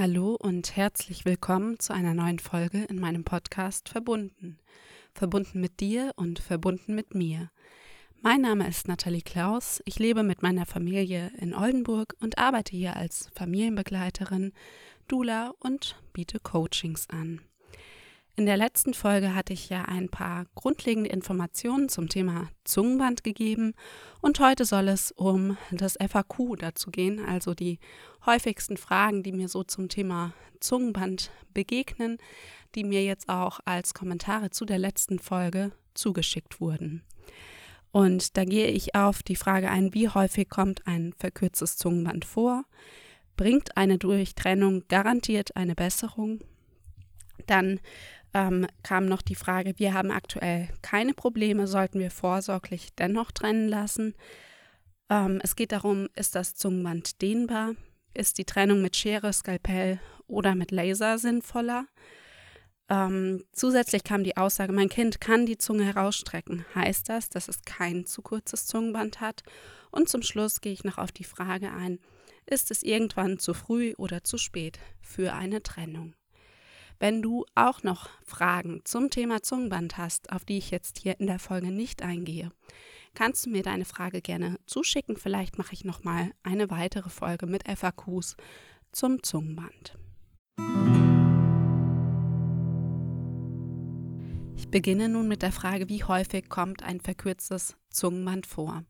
Hallo und herzlich willkommen zu einer neuen Folge in meinem Podcast Verbunden. Verbunden mit dir und verbunden mit mir. Mein Name ist Nathalie Klaus. Ich lebe mit meiner Familie in Oldenburg und arbeite hier als Familienbegleiterin, Dula und biete Coachings an. In der letzten Folge hatte ich ja ein paar grundlegende Informationen zum Thema Zungenband gegeben und heute soll es um das FAQ dazu gehen, also die häufigsten Fragen, die mir so zum Thema Zungenband begegnen, die mir jetzt auch als Kommentare zu der letzten Folge zugeschickt wurden. Und da gehe ich auf die Frage ein, wie häufig kommt ein verkürztes Zungenband vor? Bringt eine Durchtrennung garantiert eine Besserung? Dann ähm, kam noch die Frage, wir haben aktuell keine Probleme, sollten wir vorsorglich dennoch trennen lassen? Ähm, es geht darum, ist das Zungenband dehnbar? Ist die Trennung mit Schere, Skalpell oder mit Laser sinnvoller? Ähm, zusätzlich kam die Aussage, mein Kind kann die Zunge herausstrecken. Heißt das, dass es kein zu kurzes Zungenband hat? Und zum Schluss gehe ich noch auf die Frage ein, ist es irgendwann zu früh oder zu spät für eine Trennung? Wenn du auch noch Fragen zum Thema Zungenband hast, auf die ich jetzt hier in der Folge nicht eingehe, kannst du mir deine Frage gerne zuschicken. Vielleicht mache ich noch mal eine weitere Folge mit FAQs zum Zungenband. Ich beginne nun mit der Frage, wie häufig kommt ein verkürztes Zungenband vor?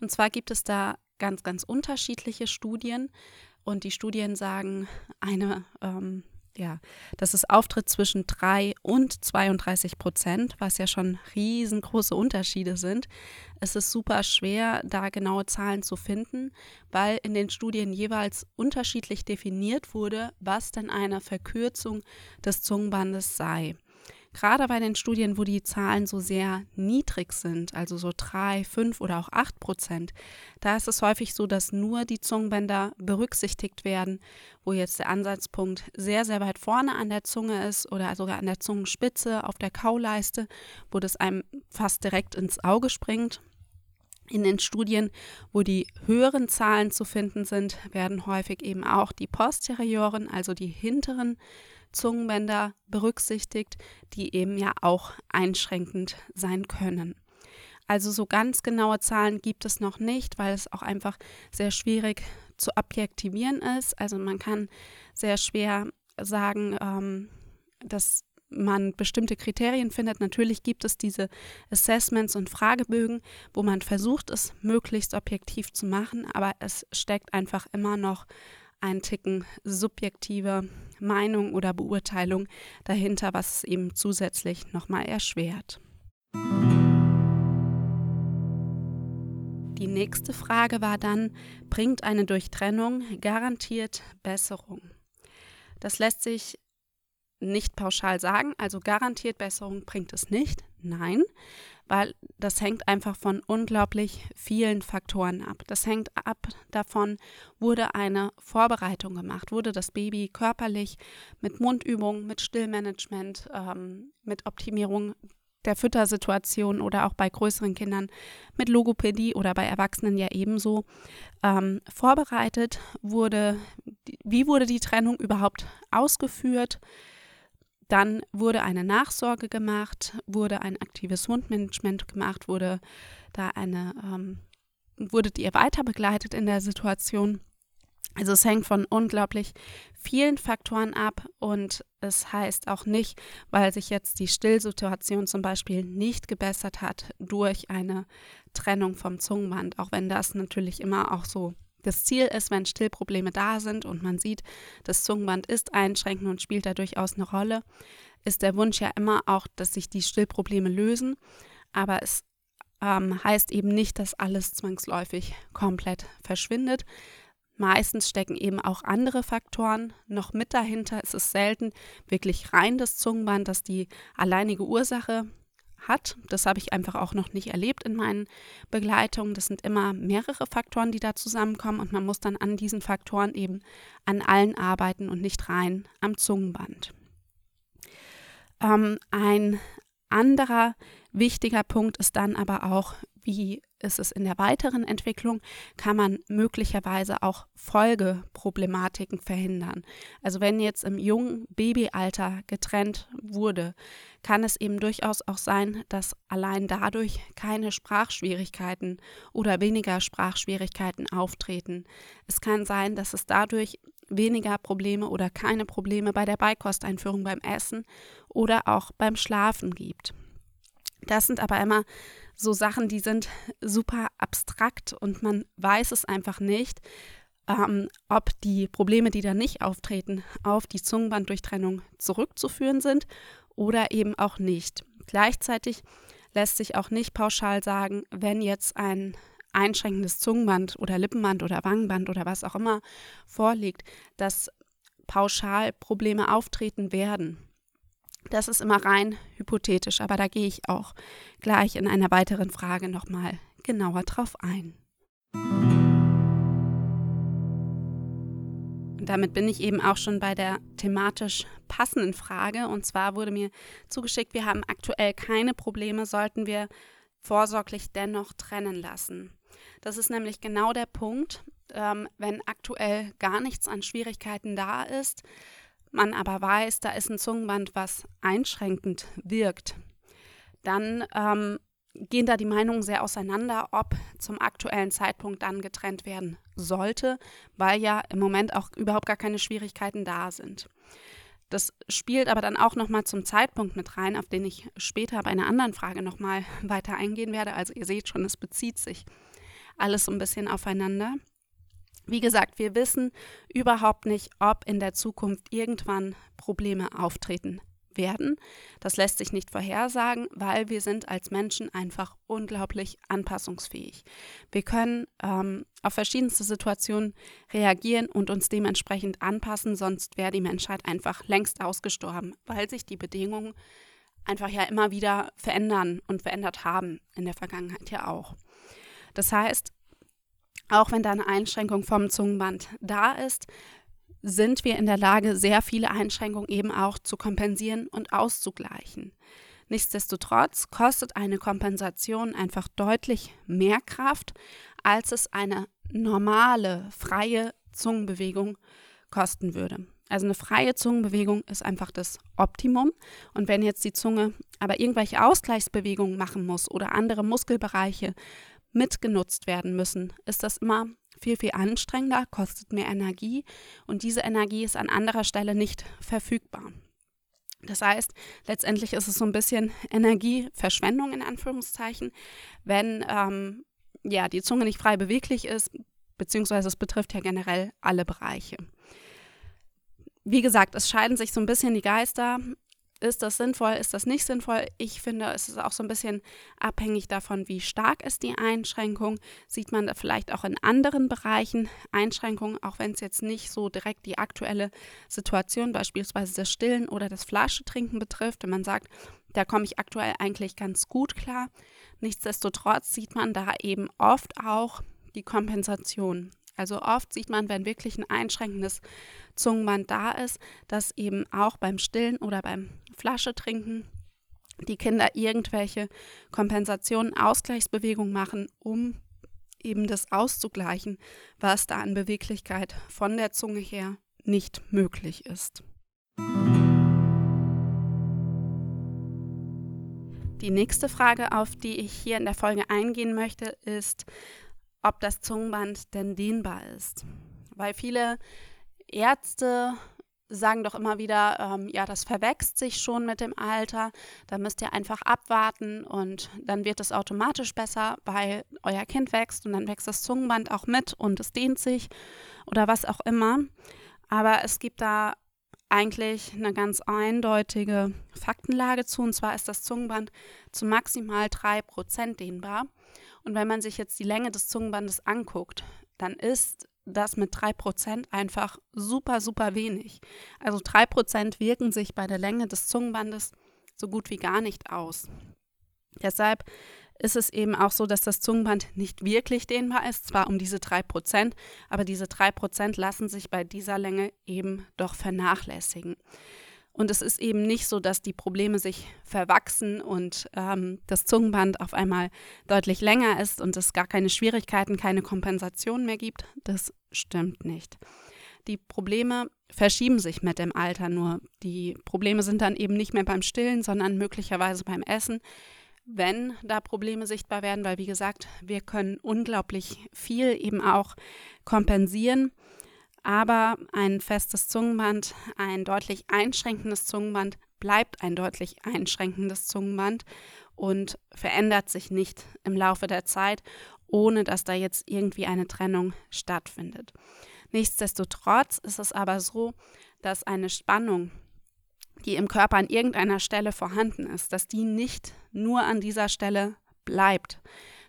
Und zwar gibt es da ganz, ganz unterschiedliche Studien. Und die Studien sagen, eine ähm, ja, dass es auftritt zwischen 3 und 32 Prozent, was ja schon riesengroße Unterschiede sind. Es ist super schwer, da genaue Zahlen zu finden, weil in den Studien jeweils unterschiedlich definiert wurde, was denn eine Verkürzung des Zungenbandes sei. Gerade bei den Studien, wo die Zahlen so sehr niedrig sind, also so drei, fünf oder auch acht Prozent, da ist es häufig so, dass nur die Zungenbänder berücksichtigt werden, wo jetzt der Ansatzpunkt sehr, sehr weit vorne an der Zunge ist oder sogar an der Zungenspitze, auf der Kauleiste, wo das einem fast direkt ins Auge springt. In den Studien, wo die höheren Zahlen zu finden sind, werden häufig eben auch die posterioren, also die hinteren Zungenbänder berücksichtigt, die eben ja auch einschränkend sein können. Also so ganz genaue Zahlen gibt es noch nicht, weil es auch einfach sehr schwierig zu objektivieren ist. Also man kann sehr schwer sagen, ähm, dass man bestimmte Kriterien findet. Natürlich gibt es diese Assessments und Fragebögen, wo man versucht, es möglichst objektiv zu machen, aber es steckt einfach immer noch ein Ticken subjektive Meinung oder Beurteilung dahinter, was es eben zusätzlich nochmal erschwert. Die nächste Frage war dann, bringt eine Durchtrennung garantiert Besserung? Das lässt sich nicht pauschal sagen, also garantiert Besserung bringt es nicht. Nein, weil das hängt einfach von unglaublich vielen Faktoren ab. Das hängt ab davon, wurde eine Vorbereitung gemacht, wurde das Baby körperlich mit Mundübungen, mit Stillmanagement, ähm, mit Optimierung der Füttersituation oder auch bei größeren Kindern mit Logopädie oder bei Erwachsenen ja ebenso ähm, vorbereitet wurde. Wie wurde die Trennung überhaupt ausgeführt? Dann wurde eine Nachsorge gemacht, wurde ein aktives Wundmanagement gemacht, wurde da eine, ähm, wurdet ihr weiter begleitet in der Situation. Also es hängt von unglaublich vielen Faktoren ab und es heißt auch nicht, weil sich jetzt die Stillsituation zum Beispiel nicht gebessert hat durch eine Trennung vom Zungenband, auch wenn das natürlich immer auch so das Ziel ist, wenn Stillprobleme da sind und man sieht, das Zungenband ist einschränkend und spielt da durchaus eine Rolle, ist der Wunsch ja immer auch, dass sich die Stillprobleme lösen. Aber es ähm, heißt eben nicht, dass alles zwangsläufig komplett verschwindet. Meistens stecken eben auch andere Faktoren noch mit dahinter. Es ist selten wirklich rein das Zungenband, das die alleinige Ursache hat. Das habe ich einfach auch noch nicht erlebt in meinen Begleitungen. Das sind immer mehrere Faktoren, die da zusammenkommen und man muss dann an diesen Faktoren eben an allen arbeiten und nicht rein am Zungenband. Ähm, ein anderer wichtiger Punkt ist dann aber auch, wie ist es in der weiteren Entwicklung, kann man möglicherweise auch Folgeproblematiken verhindern. Also wenn jetzt im jungen Babyalter getrennt wurde, kann es eben durchaus auch sein, dass allein dadurch keine Sprachschwierigkeiten oder weniger Sprachschwierigkeiten auftreten. Es kann sein, dass es dadurch weniger Probleme oder keine Probleme bei der Beikosteinführung beim Essen oder auch beim Schlafen gibt. Das sind aber immer so Sachen, die sind super abstrakt und man weiß es einfach nicht, ähm, ob die Probleme, die da nicht auftreten, auf die Zungenbanddurchtrennung zurückzuführen sind oder eben auch nicht. Gleichzeitig lässt sich auch nicht pauschal sagen, wenn jetzt ein einschränkendes Zungenband oder Lippenband oder Wangenband oder was auch immer vorliegt, dass pauschal Probleme auftreten werden. Das ist immer rein hypothetisch, aber da gehe ich auch gleich in einer weiteren Frage nochmal genauer drauf ein. Und damit bin ich eben auch schon bei der thematisch passenden Frage. Und zwar wurde mir zugeschickt, wir haben aktuell keine Probleme, sollten wir vorsorglich dennoch trennen lassen. Das ist nämlich genau der Punkt, ähm, wenn aktuell gar nichts an Schwierigkeiten da ist, man aber weiß, da ist ein Zungenband, was einschränkend wirkt, dann ähm, gehen da die Meinungen sehr auseinander, ob zum aktuellen Zeitpunkt dann getrennt werden sollte, weil ja im Moment auch überhaupt gar keine Schwierigkeiten da sind. Das spielt aber dann auch nochmal zum Zeitpunkt mit rein, auf den ich später bei einer anderen Frage nochmal weiter eingehen werde. Also ihr seht schon, es bezieht sich alles so ein bisschen aufeinander. Wie gesagt, wir wissen überhaupt nicht, ob in der Zukunft irgendwann Probleme auftreten werden. Das lässt sich nicht vorhersagen, weil wir sind als Menschen einfach unglaublich anpassungsfähig. Wir können ähm, auf verschiedenste Situationen reagieren und uns dementsprechend anpassen, sonst wäre die Menschheit einfach längst ausgestorben, weil sich die Bedingungen einfach ja immer wieder verändern und verändert haben, in der Vergangenheit ja auch. Das heißt, auch wenn da eine Einschränkung vom Zungenband da ist, sind wir in der Lage, sehr viele Einschränkungen eben auch zu kompensieren und auszugleichen. Nichtsdestotrotz kostet eine Kompensation einfach deutlich mehr Kraft, als es eine normale, freie Zungenbewegung kosten würde. Also eine freie Zungenbewegung ist einfach das Optimum. Und wenn jetzt die Zunge aber irgendwelche Ausgleichsbewegungen machen muss oder andere Muskelbereiche mitgenutzt werden müssen, ist das immer viel, viel anstrengender, kostet mehr Energie und diese Energie ist an anderer Stelle nicht verfügbar. Das heißt, letztendlich ist es so ein bisschen Energieverschwendung in Anführungszeichen, wenn ähm, ja, die Zunge nicht frei beweglich ist, beziehungsweise es betrifft ja generell alle Bereiche. Wie gesagt, es scheiden sich so ein bisschen die Geister. Ist das sinnvoll? Ist das nicht sinnvoll? Ich finde, es ist auch so ein bisschen abhängig davon, wie stark ist die Einschränkung. Sieht man da vielleicht auch in anderen Bereichen Einschränkungen, auch wenn es jetzt nicht so direkt die aktuelle Situation, beispielsweise das Stillen oder das Flaschetrinken betrifft, wenn man sagt, da komme ich aktuell eigentlich ganz gut klar. Nichtsdestotrotz sieht man da eben oft auch die Kompensation. Also oft sieht man, wenn wirklich ein einschränkendes Zungenband da ist, dass eben auch beim Stillen oder beim Flaschetrinken die Kinder irgendwelche Kompensationen, Ausgleichsbewegungen machen, um eben das auszugleichen, was da an Beweglichkeit von der Zunge her nicht möglich ist. Die nächste Frage, auf die ich hier in der Folge eingehen möchte, ist, ob das Zungenband denn dehnbar ist. Weil viele Ärzte sagen doch immer wieder, ähm, ja, das verwächst sich schon mit dem Alter, da müsst ihr einfach abwarten und dann wird es automatisch besser, weil euer Kind wächst und dann wächst das Zungenband auch mit und es dehnt sich oder was auch immer. Aber es gibt da eigentlich eine ganz eindeutige Faktenlage zu und zwar ist das Zungenband zu maximal 3% dehnbar. Und wenn man sich jetzt die Länge des Zungenbandes anguckt, dann ist das mit 3% einfach super, super wenig. Also 3% wirken sich bei der Länge des Zungenbandes so gut wie gar nicht aus. Deshalb ist es eben auch so, dass das Zungenband nicht wirklich dehnbar ist, zwar um diese 3%, aber diese 3% lassen sich bei dieser Länge eben doch vernachlässigen. Und es ist eben nicht so, dass die Probleme sich verwachsen und ähm, das Zungenband auf einmal deutlich länger ist und es gar keine Schwierigkeiten, keine Kompensation mehr gibt. Das stimmt nicht. Die Probleme verschieben sich mit dem Alter nur. Die Probleme sind dann eben nicht mehr beim Stillen, sondern möglicherweise beim Essen, wenn da Probleme sichtbar werden, weil wie gesagt, wir können unglaublich viel eben auch kompensieren. Aber ein festes Zungenband, ein deutlich einschränkendes Zungenband bleibt ein deutlich einschränkendes Zungenband und verändert sich nicht im Laufe der Zeit, ohne dass da jetzt irgendwie eine Trennung stattfindet. Nichtsdestotrotz ist es aber so, dass eine Spannung, die im Körper an irgendeiner Stelle vorhanden ist, dass die nicht nur an dieser Stelle bleibt.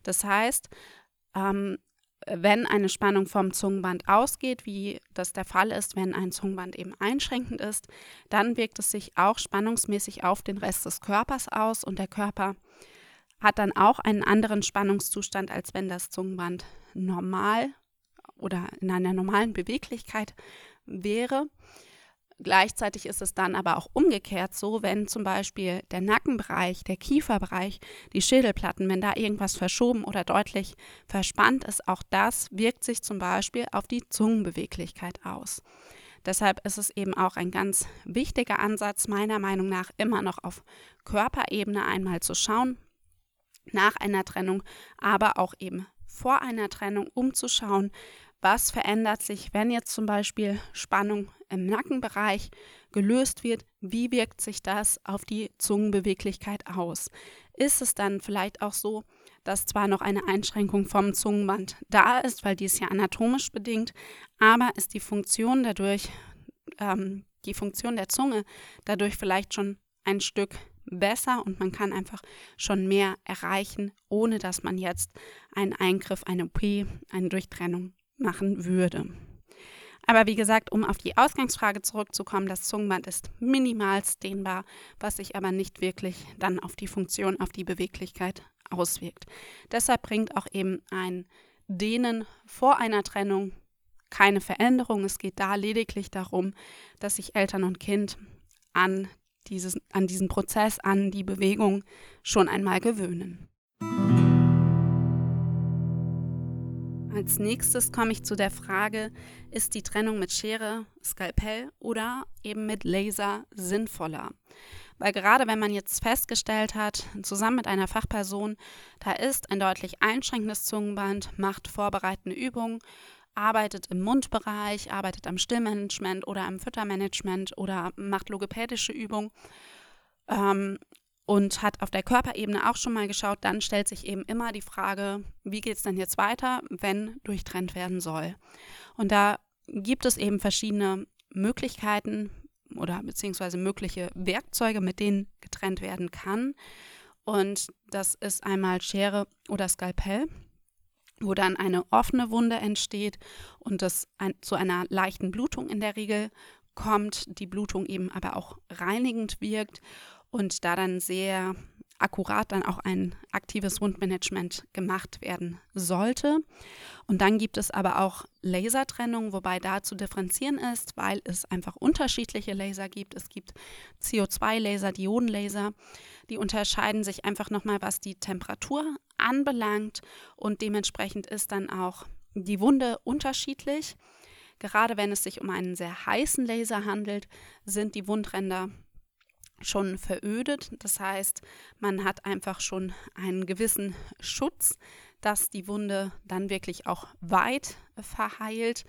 Das heißt, ähm, wenn eine Spannung vom Zungenband ausgeht, wie das der Fall ist, wenn ein Zungenband eben einschränkend ist, dann wirkt es sich auch spannungsmäßig auf den Rest des Körpers aus und der Körper hat dann auch einen anderen Spannungszustand, als wenn das Zungenband normal oder in einer normalen Beweglichkeit wäre. Gleichzeitig ist es dann aber auch umgekehrt so, wenn zum Beispiel der Nackenbereich, der Kieferbereich, die Schädelplatten, wenn da irgendwas verschoben oder deutlich verspannt ist, auch das wirkt sich zum Beispiel auf die Zungenbeweglichkeit aus. Deshalb ist es eben auch ein ganz wichtiger Ansatz, meiner Meinung nach, immer noch auf Körperebene einmal zu schauen, nach einer Trennung, aber auch eben vor einer Trennung, um zu schauen, was verändert sich, wenn jetzt zum Beispiel Spannung im Nackenbereich gelöst wird? Wie wirkt sich das auf die Zungenbeweglichkeit aus? Ist es dann vielleicht auch so, dass zwar noch eine Einschränkung vom Zungenband da ist, weil dies ja anatomisch bedingt, aber ist die Funktion dadurch, ähm, die Funktion der Zunge dadurch vielleicht schon ein Stück besser und man kann einfach schon mehr erreichen, ohne dass man jetzt einen Eingriff, eine OP, eine Durchtrennung machen würde. Aber wie gesagt, um auf die Ausgangsfrage zurückzukommen, das Zungenband ist minimal dehnbar, was sich aber nicht wirklich dann auf die Funktion, auf die Beweglichkeit auswirkt. Deshalb bringt auch eben ein Dehnen vor einer Trennung keine Veränderung. Es geht da lediglich darum, dass sich Eltern und Kind an, dieses, an diesen Prozess, an die Bewegung schon einmal gewöhnen. Als nächstes komme ich zu der Frage, ist die Trennung mit Schere, Skalpell oder eben mit Laser sinnvoller? Weil gerade wenn man jetzt festgestellt hat, zusammen mit einer Fachperson, da ist ein deutlich einschränkendes Zungenband, macht vorbereitende Übungen, arbeitet im Mundbereich, arbeitet am Stillmanagement oder am Füttermanagement oder macht logopädische Übungen, ähm, und hat auf der Körperebene auch schon mal geschaut, dann stellt sich eben immer die Frage, wie geht es denn jetzt weiter, wenn durchtrennt werden soll. Und da gibt es eben verschiedene Möglichkeiten oder beziehungsweise mögliche Werkzeuge, mit denen getrennt werden kann. Und das ist einmal Schere oder Skalpell, wo dann eine offene Wunde entsteht und das ein, zu einer leichten Blutung in der Regel kommt, die Blutung eben aber auch reinigend wirkt und da dann sehr akkurat dann auch ein aktives Wundmanagement gemacht werden sollte. Und dann gibt es aber auch Lasertrennung, wobei da zu differenzieren ist, weil es einfach unterschiedliche Laser gibt. Es gibt CO2-Laser, Diodenlaser, die unterscheiden sich einfach nochmal, was die Temperatur anbelangt und dementsprechend ist dann auch die Wunde unterschiedlich. Gerade wenn es sich um einen sehr heißen Laser handelt, sind die Wundränder schon verödet. Das heißt, man hat einfach schon einen gewissen Schutz, dass die Wunde dann wirklich auch weit verheilt,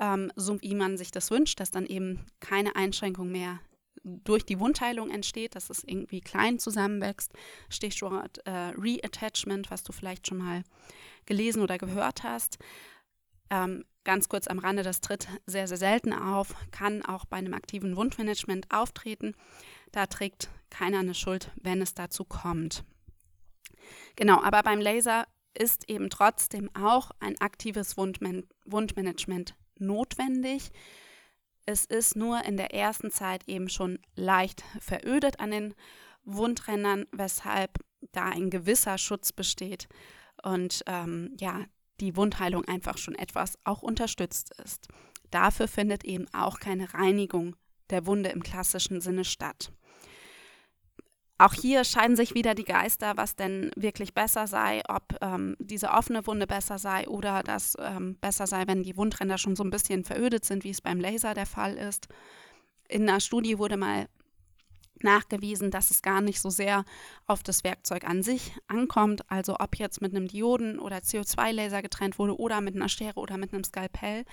ähm, so wie man sich das wünscht, dass dann eben keine Einschränkung mehr durch die Wundheilung entsteht, dass es irgendwie klein zusammenwächst. Stichwort äh, Reattachment, was du vielleicht schon mal gelesen oder gehört hast. Ähm, ganz kurz am Rande, das tritt sehr, sehr selten auf, kann auch bei einem aktiven Wundmanagement auftreten. Da trägt keiner eine Schuld, wenn es dazu kommt. Genau, aber beim Laser ist eben trotzdem auch ein aktives Wundman Wundmanagement notwendig. Es ist nur in der ersten Zeit eben schon leicht verödet an den Wundrändern, weshalb da ein gewisser Schutz besteht und ähm, ja, die Wundheilung einfach schon etwas auch unterstützt ist. Dafür findet eben auch keine Reinigung der Wunde im klassischen Sinne statt. Auch hier scheiden sich wieder die Geister, was denn wirklich besser sei, ob ähm, diese offene Wunde besser sei oder das ähm, besser sei, wenn die Wundränder schon so ein bisschen verödet sind, wie es beim Laser der Fall ist. In einer Studie wurde mal nachgewiesen, dass es gar nicht so sehr auf das Werkzeug an sich ankommt, also ob jetzt mit einem Dioden- oder CO2-Laser getrennt wurde oder mit einer Schere oder mit einem Skalpell,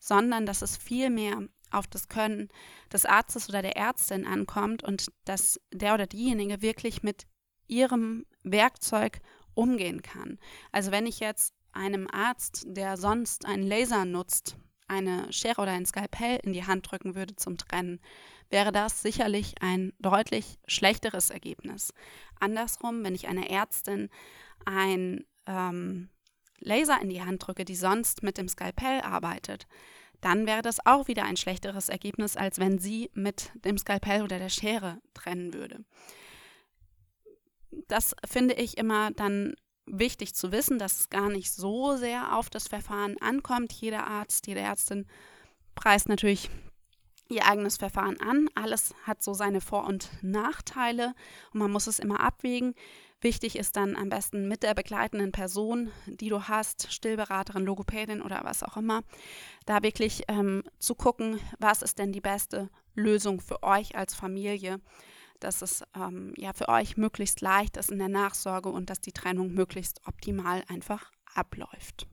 sondern dass es vielmehr auf das Können des Arztes oder der Ärztin ankommt und dass der oder diejenige wirklich mit ihrem Werkzeug umgehen kann. Also wenn ich jetzt einem Arzt, der sonst einen Laser nutzt, eine Schere oder ein Skalpell in die Hand drücken würde zum Trennen, wäre das sicherlich ein deutlich schlechteres Ergebnis. Andersrum, wenn ich einer Ärztin ein ähm, Laser in die Hand drücke, die sonst mit dem Skalpell arbeitet, dann wäre das auch wieder ein schlechteres Ergebnis, als wenn sie mit dem Skalpell oder der Schere trennen würde. Das finde ich immer dann wichtig zu wissen, dass es gar nicht so sehr auf das Verfahren ankommt. Jeder Arzt, jede Ärztin preist natürlich ihr eigenes Verfahren an. Alles hat so seine Vor- und Nachteile und man muss es immer abwägen. Wichtig ist dann am besten mit der begleitenden Person, die du hast, Stillberaterin, Logopädin oder was auch immer, da wirklich ähm, zu gucken, was ist denn die beste Lösung für euch als Familie, dass es ähm, ja für euch möglichst leicht ist in der Nachsorge und dass die Trennung möglichst optimal einfach abläuft.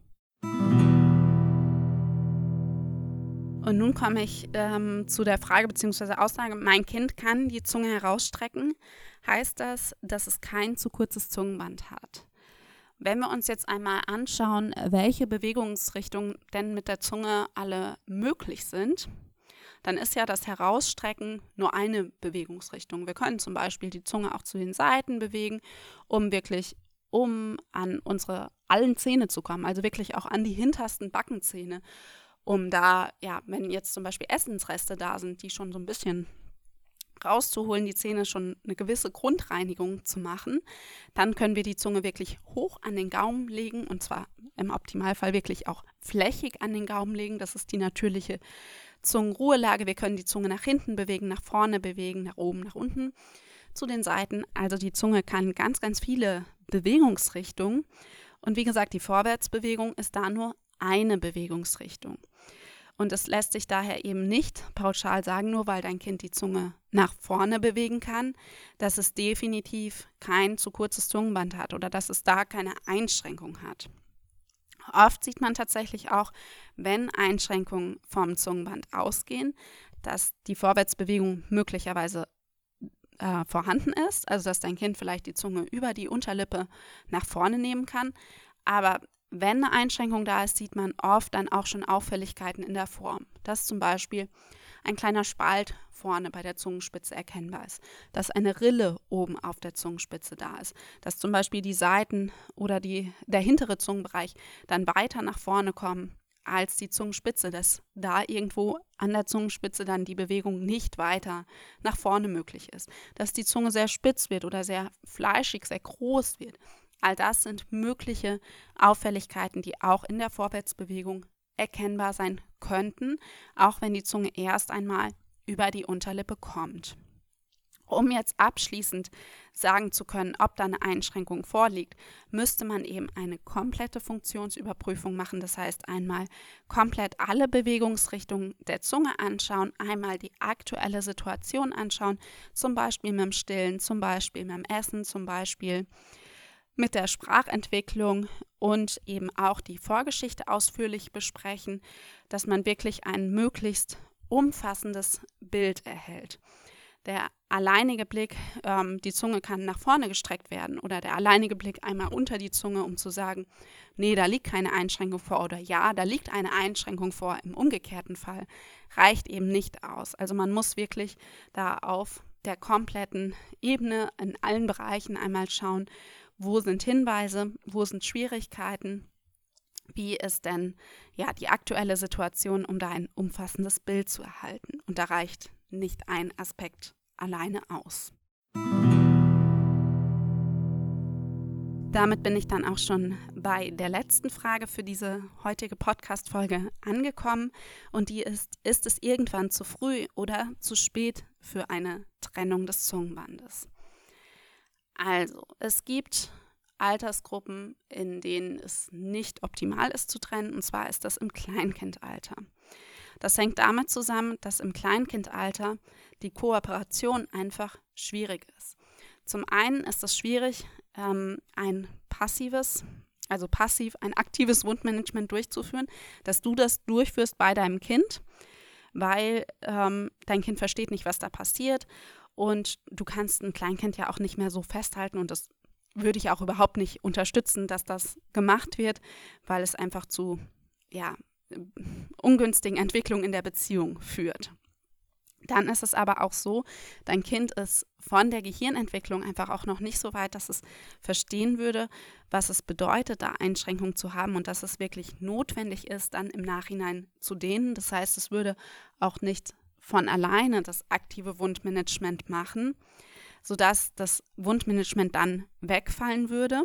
Und nun komme ich ähm, zu der Frage bzw. Aussage, mein Kind kann die Zunge herausstrecken heißt das, dass es kein zu kurzes Zungenband hat. Wenn wir uns jetzt einmal anschauen, welche Bewegungsrichtungen denn mit der Zunge alle möglich sind, dann ist ja das Herausstrecken nur eine Bewegungsrichtung. Wir können zum Beispiel die Zunge auch zu den Seiten bewegen, um wirklich um an unsere allen Zähne zu kommen, also wirklich auch an die hintersten Backenzähne, um da, ja, wenn jetzt zum Beispiel Essensreste da sind, die schon so ein bisschen rauszuholen, die Zähne schon eine gewisse Grundreinigung zu machen. Dann können wir die Zunge wirklich hoch an den Gaumen legen und zwar im Optimalfall wirklich auch flächig an den Gaumen legen. Das ist die natürliche Zungenruhelage. Wir können die Zunge nach hinten bewegen, nach vorne bewegen, nach oben, nach unten, zu den Seiten. Also die Zunge kann ganz, ganz viele Bewegungsrichtungen. Und wie gesagt, die Vorwärtsbewegung ist da nur eine Bewegungsrichtung. Und es lässt sich daher eben nicht pauschal sagen, nur weil dein Kind die Zunge nach vorne bewegen kann, dass es definitiv kein zu kurzes Zungenband hat oder dass es da keine Einschränkung hat. Oft sieht man tatsächlich auch, wenn Einschränkungen vom Zungenband ausgehen, dass die Vorwärtsbewegung möglicherweise äh, vorhanden ist, also dass dein Kind vielleicht die Zunge über die Unterlippe nach vorne nehmen kann, aber wenn eine Einschränkung da ist, sieht man oft dann auch schon Auffälligkeiten in der Form. Dass zum Beispiel ein kleiner Spalt vorne bei der Zungenspitze erkennbar ist, dass eine Rille oben auf der Zungenspitze da ist, dass zum Beispiel die Seiten oder die, der hintere Zungenbereich dann weiter nach vorne kommen als die Zungenspitze, dass da irgendwo an der Zungenspitze dann die Bewegung nicht weiter nach vorne möglich ist, dass die Zunge sehr spitz wird oder sehr fleischig, sehr groß wird, All das sind mögliche Auffälligkeiten, die auch in der Vorwärtsbewegung erkennbar sein könnten, auch wenn die Zunge erst einmal über die Unterlippe kommt. Um jetzt abschließend sagen zu können, ob da eine Einschränkung vorliegt, müsste man eben eine komplette Funktionsüberprüfung machen. Das heißt, einmal komplett alle Bewegungsrichtungen der Zunge anschauen, einmal die aktuelle Situation anschauen, zum Beispiel mit dem Stillen, zum Beispiel mit dem Essen, zum Beispiel mit der Sprachentwicklung und eben auch die Vorgeschichte ausführlich besprechen, dass man wirklich ein möglichst umfassendes Bild erhält. Der alleinige Blick, ähm, die Zunge kann nach vorne gestreckt werden oder der alleinige Blick einmal unter die Zunge, um zu sagen, nee, da liegt keine Einschränkung vor oder ja, da liegt eine Einschränkung vor. Im umgekehrten Fall reicht eben nicht aus. Also man muss wirklich da auf der kompletten Ebene in allen Bereichen einmal schauen, wo sind Hinweise, wo sind Schwierigkeiten, wie ist denn ja die aktuelle Situation, um da ein umfassendes Bild zu erhalten. Und da reicht nicht ein Aspekt alleine aus. Damit bin ich dann auch schon bei der letzten Frage für diese heutige Podcast-Folge angekommen. Und die ist: Ist es irgendwann zu früh oder zu spät für eine Trennung des Zungenbandes? Also, es gibt Altersgruppen, in denen es nicht optimal ist zu trennen, und zwar ist das im Kleinkindalter. Das hängt damit zusammen, dass im Kleinkindalter die Kooperation einfach schwierig ist. Zum einen ist es schwierig, ähm, ein passives, also passiv ein aktives Wundmanagement durchzuführen, dass du das durchführst bei deinem Kind, weil ähm, dein Kind versteht nicht, was da passiert und du kannst ein Kleinkind ja auch nicht mehr so festhalten und das würde ich auch überhaupt nicht unterstützen, dass das gemacht wird, weil es einfach zu ja, ungünstigen Entwicklungen in der Beziehung führt. Dann ist es aber auch so, dein Kind ist von der Gehirnentwicklung einfach auch noch nicht so weit, dass es verstehen würde, was es bedeutet, da Einschränkungen zu haben und dass es wirklich notwendig ist, dann im Nachhinein zu dehnen. Das heißt, es würde auch nicht von alleine das aktive Wundmanagement machen, sodass das Wundmanagement dann wegfallen würde,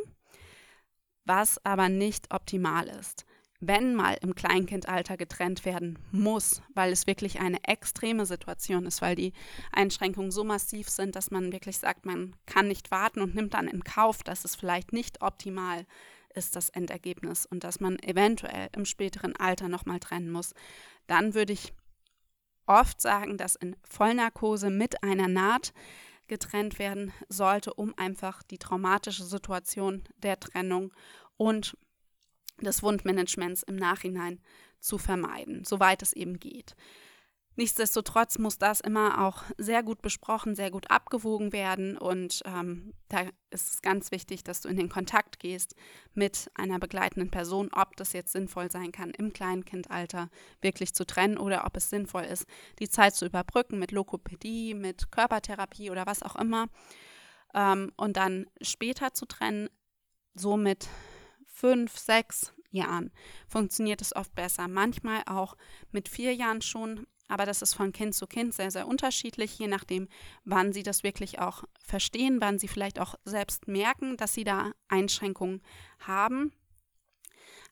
was aber nicht optimal ist. Wenn mal im Kleinkindalter getrennt werden muss, weil es wirklich eine extreme Situation ist, weil die Einschränkungen so massiv sind, dass man wirklich sagt, man kann nicht warten und nimmt dann in Kauf, dass es vielleicht nicht optimal ist, das Endergebnis und dass man eventuell im späteren Alter nochmal trennen muss, dann würde ich oft sagen, dass in Vollnarkose mit einer Naht getrennt werden sollte, um einfach die traumatische Situation der Trennung und des Wundmanagements im Nachhinein zu vermeiden, soweit es eben geht. Nichtsdestotrotz muss das immer auch sehr gut besprochen, sehr gut abgewogen werden und ähm, da ist es ganz wichtig, dass du in den Kontakt gehst mit einer begleitenden Person, ob das jetzt sinnvoll sein kann, im Kleinkindalter wirklich zu trennen oder ob es sinnvoll ist, die Zeit zu überbrücken mit Lokopädie, mit Körpertherapie oder was auch immer ähm, und dann später zu trennen, somit fünf, sechs Jahren funktioniert es oft besser. Manchmal auch mit vier Jahren schon, aber das ist von Kind zu Kind sehr, sehr unterschiedlich, je nachdem, wann sie das wirklich auch verstehen, wann sie vielleicht auch selbst merken, dass sie da Einschränkungen haben.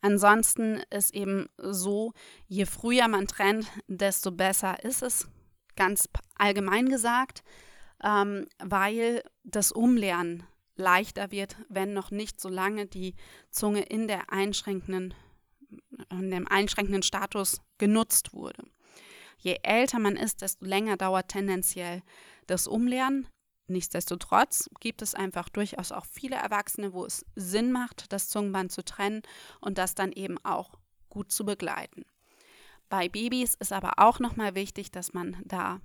Ansonsten ist eben so, je früher man trennt, desto besser ist es, ganz allgemein gesagt, ähm, weil das Umlernen leichter wird, wenn noch nicht so lange die Zunge in der einschränkenden, in dem einschränkenden Status genutzt wurde. Je älter man ist, desto länger dauert tendenziell das Umlernen. Nichtsdestotrotz gibt es einfach durchaus auch viele Erwachsene, wo es Sinn macht, das Zungenband zu trennen und das dann eben auch gut zu begleiten. Bei Babys ist aber auch nochmal wichtig, dass man da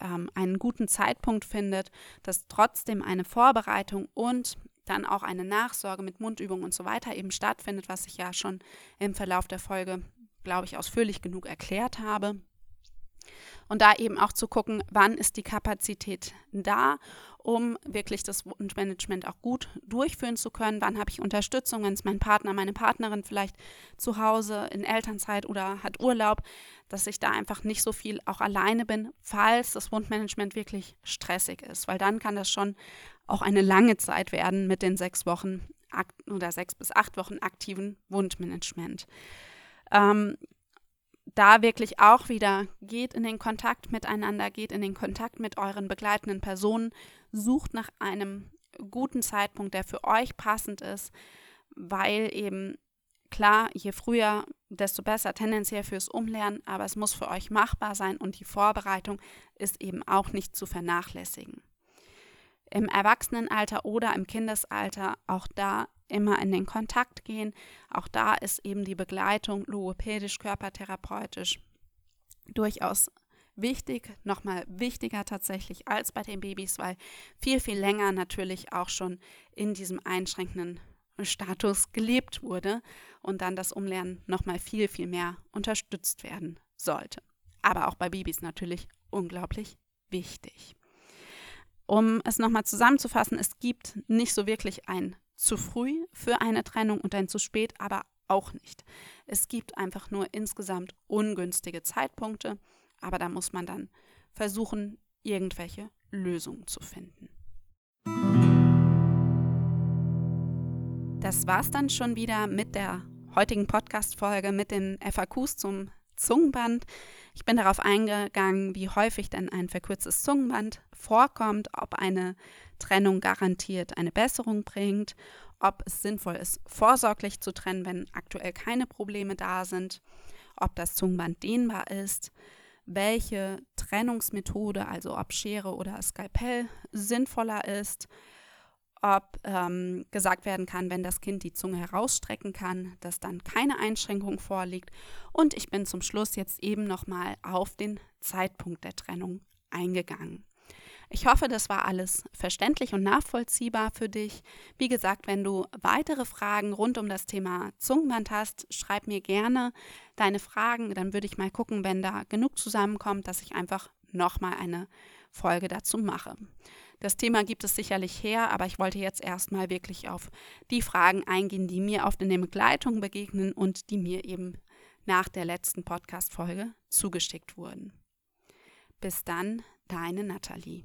ähm, einen guten Zeitpunkt findet, dass trotzdem eine Vorbereitung und dann auch eine Nachsorge mit Mundübungen und so weiter eben stattfindet, was ich ja schon im Verlauf der Folge, glaube ich, ausführlich genug erklärt habe. Und da eben auch zu gucken, wann ist die Kapazität da, um wirklich das Wunschmanagement auch gut durchführen zu können. Wann habe ich Unterstützung, wenn es mein Partner, meine Partnerin vielleicht zu Hause in Elternzeit oder hat Urlaub, dass ich da einfach nicht so viel auch alleine bin, falls das Wundmanagement wirklich stressig ist. Weil dann kann das schon auch eine lange Zeit werden mit den sechs Wochen oder sechs bis acht Wochen aktiven Wundmanagement. Ähm, da wirklich auch wieder geht in den Kontakt miteinander, geht in den Kontakt mit euren begleitenden Personen, sucht nach einem guten Zeitpunkt, der für euch passend ist, weil eben klar, je früher, desto besser tendenziell fürs Umlernen, aber es muss für euch machbar sein und die Vorbereitung ist eben auch nicht zu vernachlässigen. Im Erwachsenenalter oder im Kindesalter auch da immer in den Kontakt gehen. Auch da ist eben die Begleitung logopädisch, körpertherapeutisch durchaus wichtig, nochmal wichtiger tatsächlich als bei den Babys, weil viel, viel länger natürlich auch schon in diesem einschränkenden Status gelebt wurde und dann das Umlernen nochmal viel, viel mehr unterstützt werden sollte. Aber auch bei Babys natürlich unglaublich wichtig. Um es nochmal zusammenzufassen, es gibt nicht so wirklich ein zu früh für eine Trennung und ein zu spät aber auch nicht. Es gibt einfach nur insgesamt ungünstige Zeitpunkte, aber da muss man dann versuchen, irgendwelche Lösungen zu finden. Das war's dann schon wieder mit der heutigen Podcast-Folge mit den FAQs zum Zungenband. Ich bin darauf eingegangen, wie häufig denn ein verkürztes Zungenband vorkommt, ob eine Trennung garantiert eine Besserung bringt, ob es sinnvoll ist, vorsorglich zu trennen, wenn aktuell keine Probleme da sind, ob das Zungenband dehnbar ist, welche Trennungsmethode, also ob Schere oder Skalpell, sinnvoller ist, ob ähm, gesagt werden kann, wenn das Kind die Zunge herausstrecken kann, dass dann keine Einschränkung vorliegt. Und ich bin zum Schluss jetzt eben nochmal auf den Zeitpunkt der Trennung eingegangen. Ich hoffe, das war alles verständlich und nachvollziehbar für dich. Wie gesagt, wenn du weitere Fragen rund um das Thema Zungenband hast, schreib mir gerne deine Fragen. Dann würde ich mal gucken, wenn da genug zusammenkommt, dass ich einfach nochmal eine Folge dazu mache. Das Thema gibt es sicherlich her, aber ich wollte jetzt erstmal wirklich auf die Fragen eingehen, die mir oft in der Begleitung begegnen und die mir eben nach der letzten Podcast-Folge zugeschickt wurden. Bis dann, deine Nathalie.